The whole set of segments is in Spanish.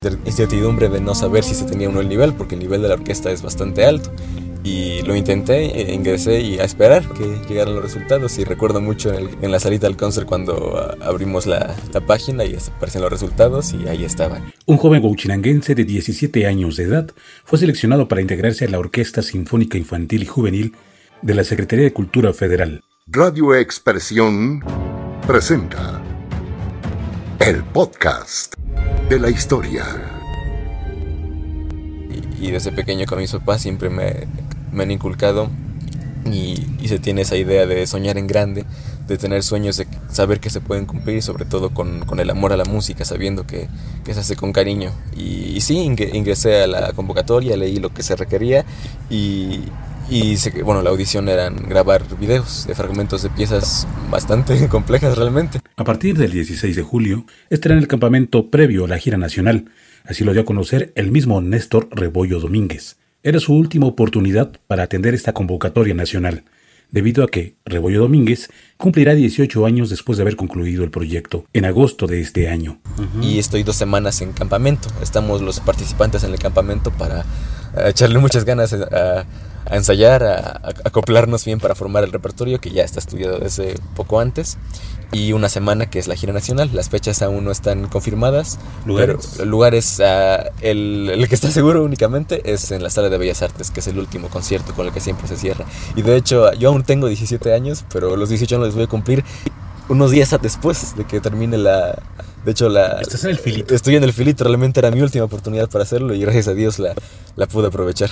incertidumbre de no saber si se tenía uno el nivel, porque el nivel de la orquesta es bastante alto. Y lo intenté, e ingresé y a esperar que llegaran los resultados. Y recuerdo mucho en, la salita del concert cuando ah, abrimos la, página y aparecen los resultados y ahí estaban. Un joven guachinanguense de 17 años de edad fue seleccionado para integrarse a la Orquesta Sinfónica Infantil y Juvenil de la Secretaría de Cultura Federal. Radio Expresión presenta el podcast de la historia. Y, desde pequeño con mis papás siempre me, han inculcado y, se tiene esa idea de soñar en grande, de tener sueños, de saber que se pueden cumplir, sobre todo con, el amor a la música, sabiendo que, que se hace con cariño. Y, sí, ingresé a la convocatoria, leí lo que se requería y, y bueno, la audición eran grabar videos de fragmentos de piezas bastante complejas realmente. A partir del 16 de julio, estará en el campamento previo a la gira nacional. Así lo dio a conocer el mismo Néstor Rebollo Domínguez. Era su última oportunidad para atender esta convocatoria nacional, debido a que Rebollo Domínguez cumplirá 18 años después de haber concluido el proyecto, en agosto de este año. Y estoy dos semanas en campamento. Estamos los participantes en el campamento para eh, echarle muchas ganas a a ensayar, a, acoplarnos bien para formar el repertorio que ya está estudiado desde poco antes. Y una semana que es la gira nacional. Las fechas aún no están confirmadas. ¿Lugares? lugares, ah, el, el, que está seguro únicamente es en la Sala de Bellas Artes, que es el último concierto con el que siempre se cierra. Y de hecho, yo aún tengo 17 años, pero los 18 no los voy a cumplir unos días después de que termine la, de hecho, la. Estás en el filito. Estoy en el filito, realmente era mi última oportunidad para hacerlo y gracias a Dios la, la pude aprovechar.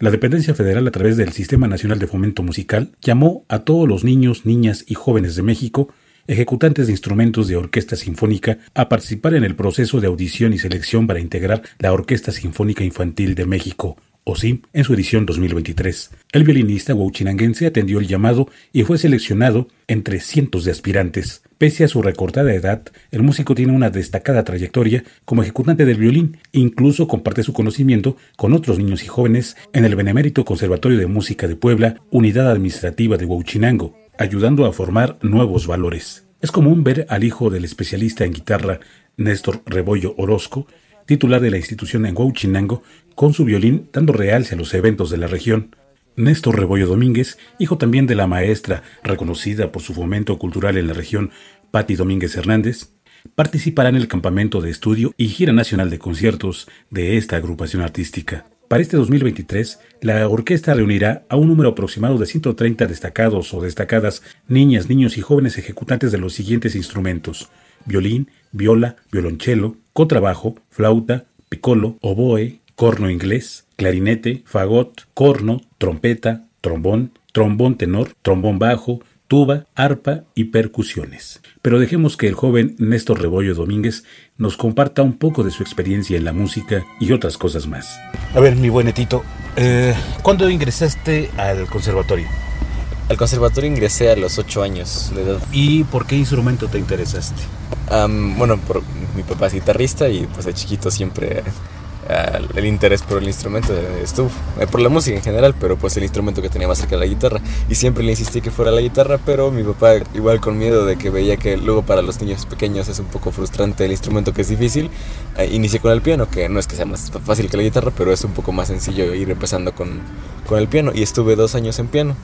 La dependencia federal a través del Sistema Nacional de Fomento Musical llamó a todos los niños, niñas y jóvenes de México, ejecutantes de instrumentos de orquesta sinfónica, a participar en el proceso de audición y selección para integrar la Orquesta Sinfónica Infantil de México, OSIM, en su edición 2023. El violinista huachinanguense atendió el llamado y fue seleccionado entre cientos de aspirantes. Pese a su recortada edad, el músico tiene una destacada trayectoria como ejecutante del violín incluso comparte su conocimiento con otros niños y jóvenes en el Benemérito Conservatorio de Música de Puebla, unidad administrativa de Huachinango, ayudando a formar nuevos valores. Es común ver al hijo del especialista en guitarra Néstor Rebollo Orozco, titular de la institución en Huachinango, con su violín dando realce a los eventos de la región. Néstor Rebollo Domínguez, hijo también de la maestra reconocida por su fomento cultural en la región, Patti Domínguez Hernández, participará en el campamento de estudio y gira nacional de conciertos de esta agrupación artística. Para este 2023, la orquesta reunirá a un número aproximado de 130 destacados o destacadas niñas, niños y jóvenes ejecutantes de los siguientes instrumentos: violín, viola, violonchelo, contrabajo, flauta, piccolo, oboe, corno inglés, clarinete, fagot, corno, trompeta, trombón, trombón tenor, trombón bajo, tuba, arpa y percusiones. Pero dejemos que el joven Néstor Rebollo Domínguez nos comparta un poco de su experiencia en la música y otras cosas más. A ver, mi buenetito, eh, ¿cuándo ingresaste al conservatorio? Al conservatorio ingresé a los 8 años de edad. ¿Y por qué instrumento te interesaste? bueno, por, mi papá es guitarrista y pues de chiquito siempre el interés por el instrumento estuvo, eh, por la música en general, pero pues el instrumento que tenía más cerca de la guitarra. Y siempre le insistí que fuera la guitarra, pero mi papá igual con miedo de que veía que luego para los niños pequeños es un poco frustrante el instrumento que es difícil, eh, inicié con el piano, que no es que sea más fácil que la guitarra, pero es un poco más sencillo ir empezando con, con el piano. Y estuve dos años en piano.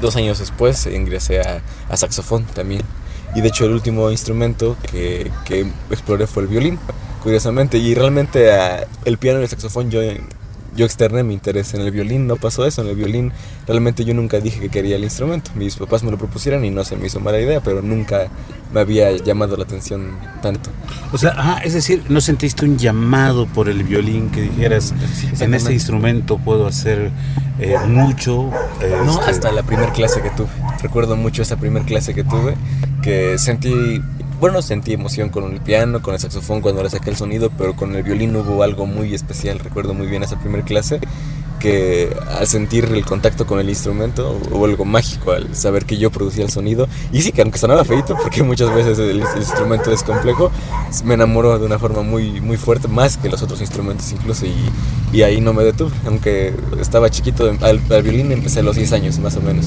dos años después ingresé a, a saxofón también. Y de hecho el último instrumento que, que exploré fue el violín curiosamente. Y realmente ah, el piano y el saxofón yo, yo externé mi interés en el violín, no pasó eso, en el violín realmente yo nunca dije que quería el instrumento. Mis papás me lo propusieron y no se me hizo mala idea, pero nunca me había llamado la atención tanto. O sea, ah, es decir, ¿no sentiste un llamado por el violín que dijeras, en este instrumento puedo hacer eh, mucho? no, este hasta la primera clase que tuve. Recuerdo mucho esa primera clase que tuve, que sentí bueno, sentí emoción con el piano, con el saxofón cuando le saqué el sonido, pero con el violín hubo algo muy especial. Recuerdo muy bien esa primera clase que al sentir el contacto con el instrumento hubo algo mágico al saber que yo producía el sonido. Y sí, que aunque sonaba feito, porque muchas veces el, instrumento es complejo, me enamoró de una forma muy, muy fuerte, más que los otros instrumentos incluso. Y, y ahí no me detuve, aunque estaba chiquito, al, al violín empecé a los 10 años más o menos.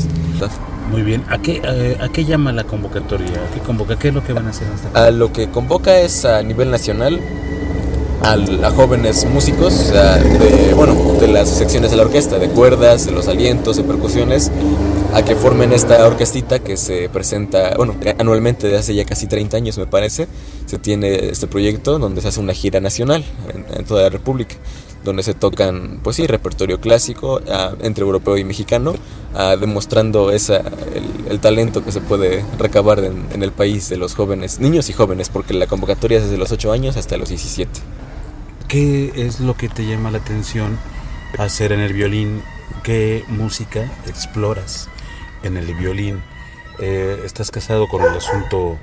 Muy bien. ¿A qué, eh, ¿A qué llama la convocatoria? ¿A qué convoca? ¿Qué es lo que van a hacer? A lo que convoca es a nivel nacional a, jóvenes músicos, de, bueno, de las secciones de la orquesta, de cuerdas, de los alientos, de percusiones, a que formen esta orquestita que se presenta, bueno, anualmente de hace ya casi 30 años me parece, se tiene este proyecto donde se hace una gira nacional en, toda la República donde se tocan, pues sí, repertorio clásico entre europeo y mexicano, demostrando esa, el, talento que se puede recabar en, en, el país de los jóvenes, niños y jóvenes, porque la convocatoria es desde los 8 años hasta los 17. ¿Qué es lo que te llama la atención hacer en el violín? ¿Qué música exploras en el violín? Eh, ¿Estás casado con el asunto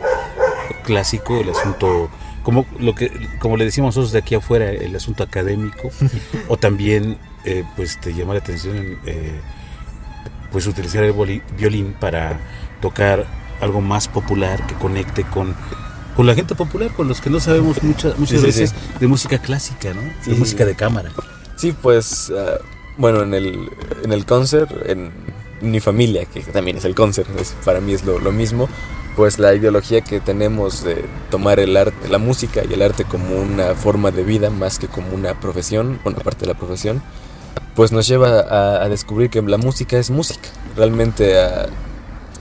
clásico, el asunto como lo que como le decimos nosotros de aquí afuera el asunto académico o también eh, pues te llama la atención eh, pues utilizar el violín para tocar algo más popular que conecte con con la gente popular, con los que no sabemos muchas muchas veces de música clásica, ¿no? de música de cámara. Sí, pues, ah, bueno, en el, en el concert, en mi familia, que también es el concert, para mí es lo, lo, mismo, pues la ideología que tenemos de tomar el arte, la música y el arte como una forma de vida más que como una profesión, una parte de la profesión, pues nos lleva a, a descubrir que la música es música. Realmente a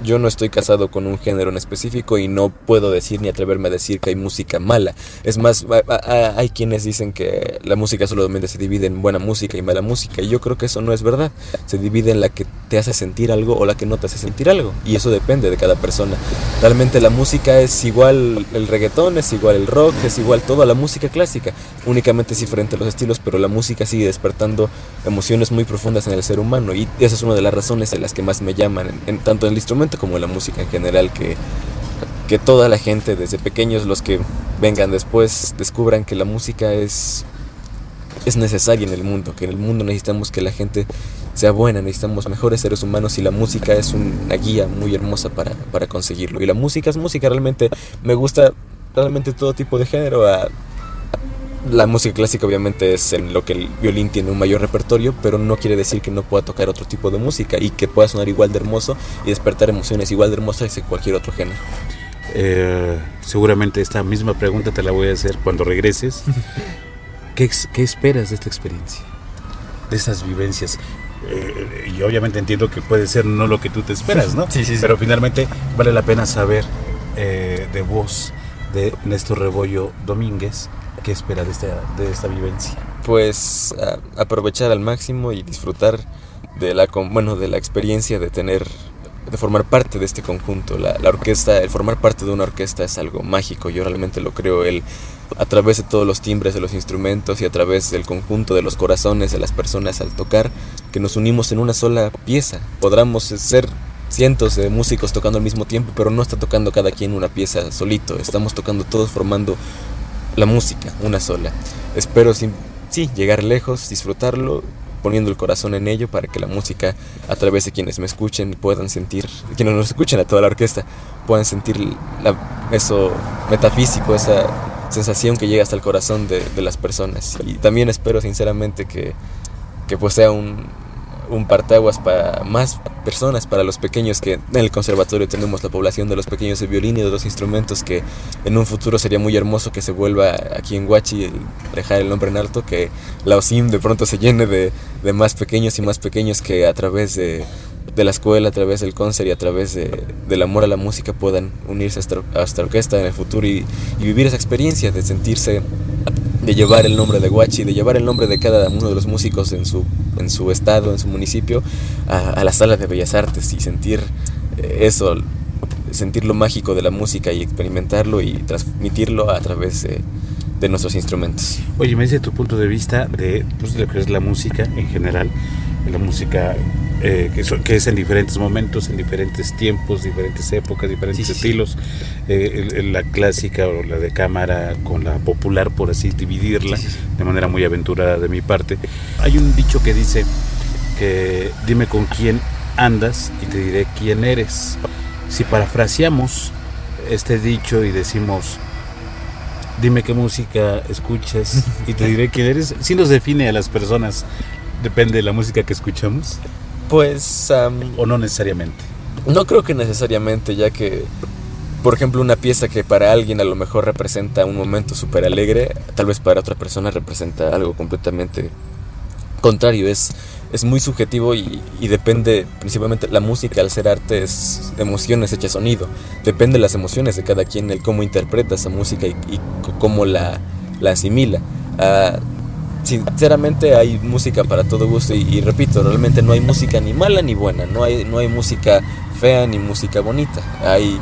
yo no estoy casado con un género en específico y no puedo decir ni atreverme a decir que hay música mala. Es más, hay quienes dicen que la música solamente se divide en buena música y mala música. Y yo creo que eso no es verdad. Se divide en la que te hace sentir algo o la que no te hace sentir algo. Y eso depende de cada persona. Realmente la música es igual el reggaetón, es igual el rock, es igual toda la música clásica. Únicamente es diferente los estilos, pero la música sigue despertando emociones muy profundas en el ser humano. Y esa es una de las razones de las que más me llaman, en, tanto en el instrumento como la música en general, que, que toda la gente, desde pequeños, los que vengan después, descubran que la música es, es necesaria en el mundo, que en el mundo necesitamos que la gente sea buena, necesitamos mejores seres humanos y la música es una guía muy hermosa para, para conseguirlo. Y la música es música, realmente me gusta realmente todo tipo de género. La música clásica obviamente es en lo que el violín tiene un mayor repertorio, pero no quiere decir que no pueda tocar otro tipo de música y que pueda sonar igual de hermoso y despertar emociones igual de hermosas que cualquier otro género. Eh, seguramente esta misma pregunta te la voy a hacer cuando regreses. ¿Qué, qué esperas de esta experiencia? De estas vivencias. Eh, y obviamente entiendo que puede ser no lo que tú te esperas, ¿no? sí, sí, Pero finalmente vale la pena saber eh, de voz de Néstor Rebollo Domínguez ¿Qué espera de esta, de esta vivencia? Pues aprovechar al máximo y disfrutar de la, bueno, de la experiencia de tener de formar parte de este conjunto. La, la, orquesta, el formar parte de una orquesta es algo mágico, yo realmente lo creo. El, a través de todos los timbres de los instrumentos y a través del conjunto de los corazones de las personas al tocar, que nos unimos en una sola pieza. Podremos ser cientos de músicos tocando al mismo tiempo, pero no está tocando cada quien una pieza solito, estamos tocando todos formando la música, una sola. Espero sí, llegar lejos, disfrutarlo, poniendo el corazón en ello para que la música, a través de quienes me escuchen, puedan sentir, quienes nos escuchen a toda la orquesta, puedan sentir eso metafísico, esa sensación que llega hasta el corazón de, de las personas. Y también espero sinceramente que, que pues sea un, un partaguas para más personas, para los pequeños que en el conservatorio tenemos la población de los pequeños de violín y de los instrumentos que en un futuro sería muy hermoso que se vuelva aquí en Huachi dejar el nombre en alto, que la OSIM de pronto se llene de, de más pequeños y más pequeños que a través de, de la escuela, a través del concert y a través de, del amor a la música puedan unirse a esta, orquesta en el futuro y vivir esa experiencia de sentirse de llevar el nombre de Guachi, de llevar el nombre de cada uno de los músicos en su, en su estado, en su municipio, a, la sala de bellas artes y sentir eh, eso, sentir lo mágico de la música y experimentarlo y transmitirlo a través de, nuestros instrumentos. Oye, me dice tu punto de vista de, pues, de lo que es la música en general, la música eh, que, es en diferentes momentos, en diferentes tiempos, diferentes épocas, diferentes estilos. Eh, la clásica o la de cámara con la popular, por así dividirla, de manera muy aventurada de mi parte. Hay un dicho que dice que dime con quién andas y te diré quién eres. Si parafraseamos este dicho y decimos dime qué música escuchas y te diré quién eres, si nos define a las personas, depende de la música que escuchamos. Pues... ¿O no necesariamente? No creo que necesariamente, ya que por ejemplo, una pieza que para alguien a lo mejor representa un momento súper alegre, tal vez para otra persona representa algo completamente contrario. Es, es muy subjetivo y, depende principalmente la música al ser arte es emociones hechas sonido depende de las emociones de cada quien el cómo interpreta esa música y, cómo la, la asimila ah, sinceramente hay música para todo gusto y, repito realmente no hay música ni mala ni buena no hay no hay música fea ni música bonita hay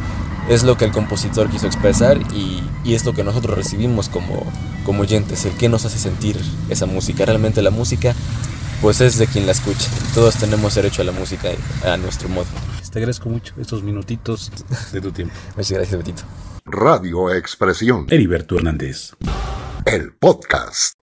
es lo que el compositor quiso expresar y, y, es lo que nosotros recibimos como, como oyentes, el que nos hace sentir esa música. Realmente la música pues es de quien la escucha. Todos tenemos derecho a la música a nuestro modo. Te agradezco mucho estos minutitos de tu tiempo. Muchas gracias, Betito. Radio Expresión. Heriberto Hernández. El podcast.